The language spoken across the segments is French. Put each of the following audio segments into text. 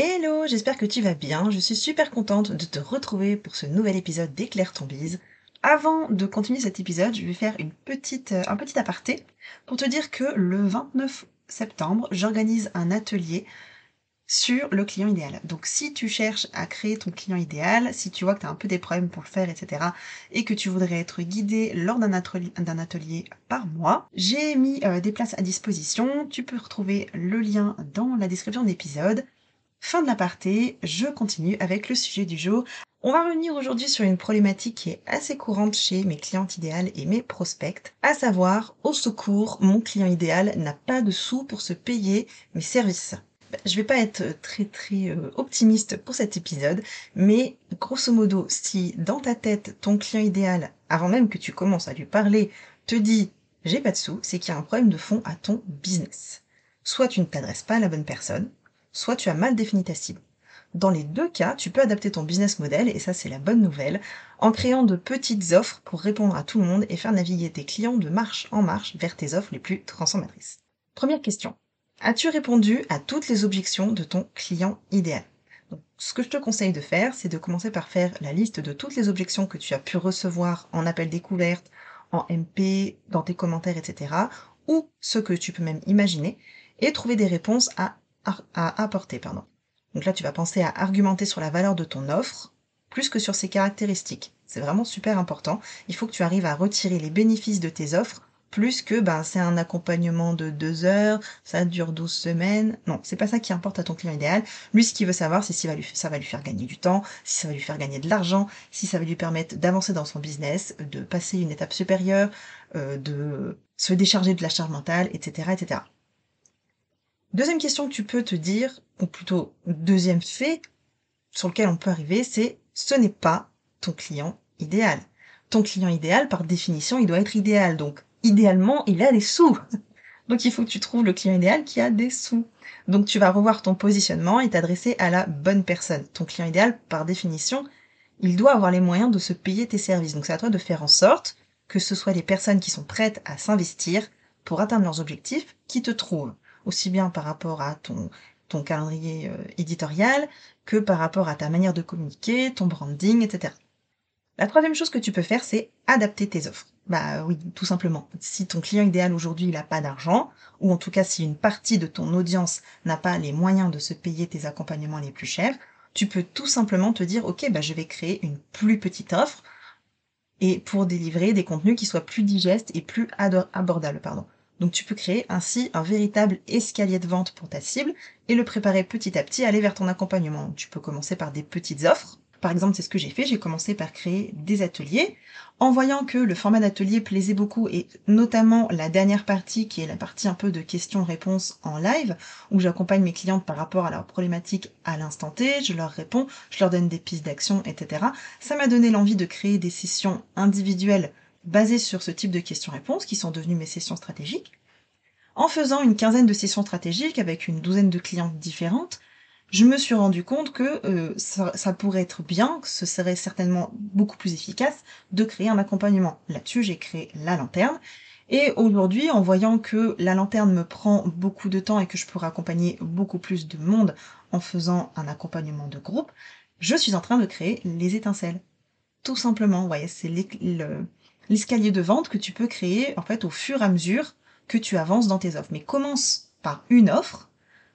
Hello, j'espère que tu vas bien. Je suis super contente de te retrouver pour ce nouvel épisode d'Éclaire ton bise. Avant de continuer cet épisode, je vais faire une petite, euh, un petit aparté pour te dire que le 29 septembre, j'organise un atelier sur le client idéal. Donc si tu cherches à créer ton client idéal, si tu vois que tu as un peu des problèmes pour le faire, etc., et que tu voudrais être guidé lors d'un atelier, par mois, j'ai mis euh, des places à disposition. Tu peux retrouver le lien dans la description de l'épisode. Fin de l'aparté, je continue avec le sujet du jour. On va revenir aujourd'hui sur une problématique qui est assez courante chez mes clientes idéales et mes prospects, à savoir, au secours, mon client idéal n'a pas de sous pour se payer mes services. Je vais pas être très très euh, optimiste pour cet épisode, mais grosso modo, si dans ta tête ton client idéal, avant même que tu commences à lui parler, te dit j'ai pas de sous, c'est qu'il y a un problème de fond à ton business. Soit tu ne t'adresses pas à la bonne personne, soit tu as mal défini ta cible. Dans les deux cas, tu peux adapter ton business model, et ça c'est la bonne nouvelle, en créant de petites offres pour répondre à tout le monde et faire naviguer tes clients de marche en marche vers tes offres les plus transformatrices. Première question. As-tu répondu à toutes les objections de ton client idéal? Ce que je te conseille de faire, c'est de commencer par faire la liste de toutes les objections que tu as pu recevoir en appel découverte, en MP, dans tes commentaires, etc. Ou ce que tu peux même imaginer, et trouver des réponses à, à apporter. Pardon. Donc là, tu vas penser à argumenter sur la valeur de ton offre, plus que sur ses caractéristiques. C'est vraiment super important. Il faut que tu arrives à retirer les bénéfices de tes offres plus que ben c'est un accompagnement de deux heures, ça dure 12 semaines. Non, c'est pas ça qui importe à ton client idéal. Lui, ce qu'il veut savoir, c'est si ça va, lui, faire gagner du temps, si ça va lui faire gagner de l'argent, si ça va lui permettre d'avancer dans son business, de passer une étape supérieure, euh, de se décharger de la charge mentale, etc., etc. Deuxième question que tu peux te dire, ou plutôt deuxième fait sur lequel on peut arriver, c'est ce n'est pas ton client idéal. Ton client idéal, par définition, il doit être idéal. Donc, idéalement, il a des sous. Donc il faut que tu trouves le client idéal qui a des sous. Donc tu vas revoir ton positionnement et t'adresser à la bonne personne. Ton client idéal, par définition, il doit avoir les moyens de se payer tes services. Donc c'est à toi de faire en sorte que ce soit les personnes qui sont prêtes à s'investir pour atteindre leurs objectifs qui te trouvent. Aussi bien par rapport à ton, ton calendrier euh, éditorial que par rapport à ta manière de communiquer, ton branding, etc. La troisième chose que tu peux faire, c'est adapter tes offres. Bah oui, tout simplement. Si ton client idéal aujourd'hui il n'a pas d'argent, ou en tout cas si une partie de ton audience n'a pas les moyens de se payer tes accompagnements les plus chers, tu peux tout simplement te dire ok bah je vais créer une plus petite offre et pour délivrer des contenus qui soient plus digestes et plus abordables pardon. Donc tu peux créer ainsi un véritable escalier de vente pour ta cible et le préparer petit à petit à aller vers ton accompagnement. Tu peux commencer par des petites offres par exemple, c'est ce que j'ai fait. J'ai commencé par créer des ateliers. En voyant que le format d'atelier plaisait beaucoup et notamment la dernière partie qui est la partie un peu de questions-réponses en live où j'accompagne mes clientes par rapport à leurs problématiques à l'instant T, je leur réponds, je leur donne des pistes d'action, etc. Ça m'a donné l'envie de créer des sessions individuelles basées sur ce type de questions-réponses qui sont devenues mes sessions stratégiques. En faisant une quinzaine de sessions stratégiques avec une douzaine de clientes différentes, je me suis rendu compte que euh, ça, pourrait être bien, que ce serait certainement beaucoup plus efficace de créer un accompagnement. Là-dessus, j'ai créé la lanterne. Et aujourd'hui, en voyant que la lanterne me prend beaucoup de temps et que je pourrais accompagner beaucoup plus de monde en faisant un accompagnement de groupe, je suis en train de créer les étincelles. Tout simplement, vous voyez, c'est l'escalier de vente que tu peux créer en fait au fur et à mesure que tu avances dans tes offres. Mais commence par une offre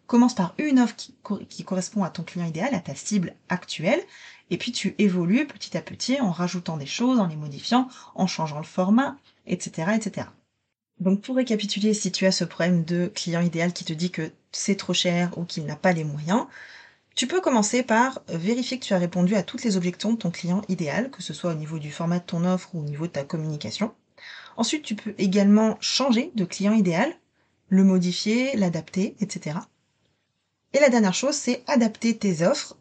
Commence par une offre qui, correspond à ton client idéal, à ta cible actuelle, et puis tu évolues petit à petit en rajoutant des choses, en les modifiant, en changeant le format, etc., etc. Donc pour récapituler, si tu as ce problème de client idéal qui te dit que c'est trop cher ou qu'il n'a pas les moyens, tu peux commencer par vérifier que tu as répondu à toutes les objections de ton client idéal, que ce soit au niveau du format de ton offre ou au niveau de ta communication. Ensuite, tu peux également changer de client idéal, le modifier, l'adapter, etc. Et la dernière chose, c'est adapter tes offres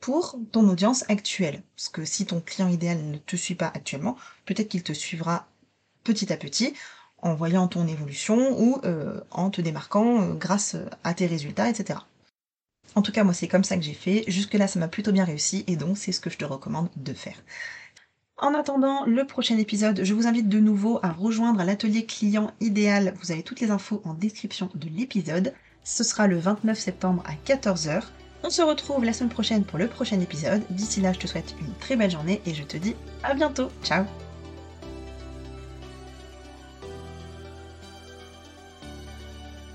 pour ton audience actuelle. Parce que si ton client idéal ne te suit pas actuellement, peut-être qu'il te suivra petit à petit en voyant ton évolution ou euh, en te démarquant euh, grâce à tes résultats, etc. En tout cas, moi, c'est comme ça que j'ai fait. Jusque-là, ça m'a plutôt bien réussi et donc c'est ce que je te recommande de faire. En attendant le prochain épisode, je vous invite de nouveau à rejoindre l'atelier client idéal. Vous avez toutes les infos en description de l'épisode. Ce sera le 29 septembre à 14h. On se retrouve la semaine prochaine pour le prochain épisode. D'ici là, je te souhaite une très belle journée et je te dis à bientôt. Ciao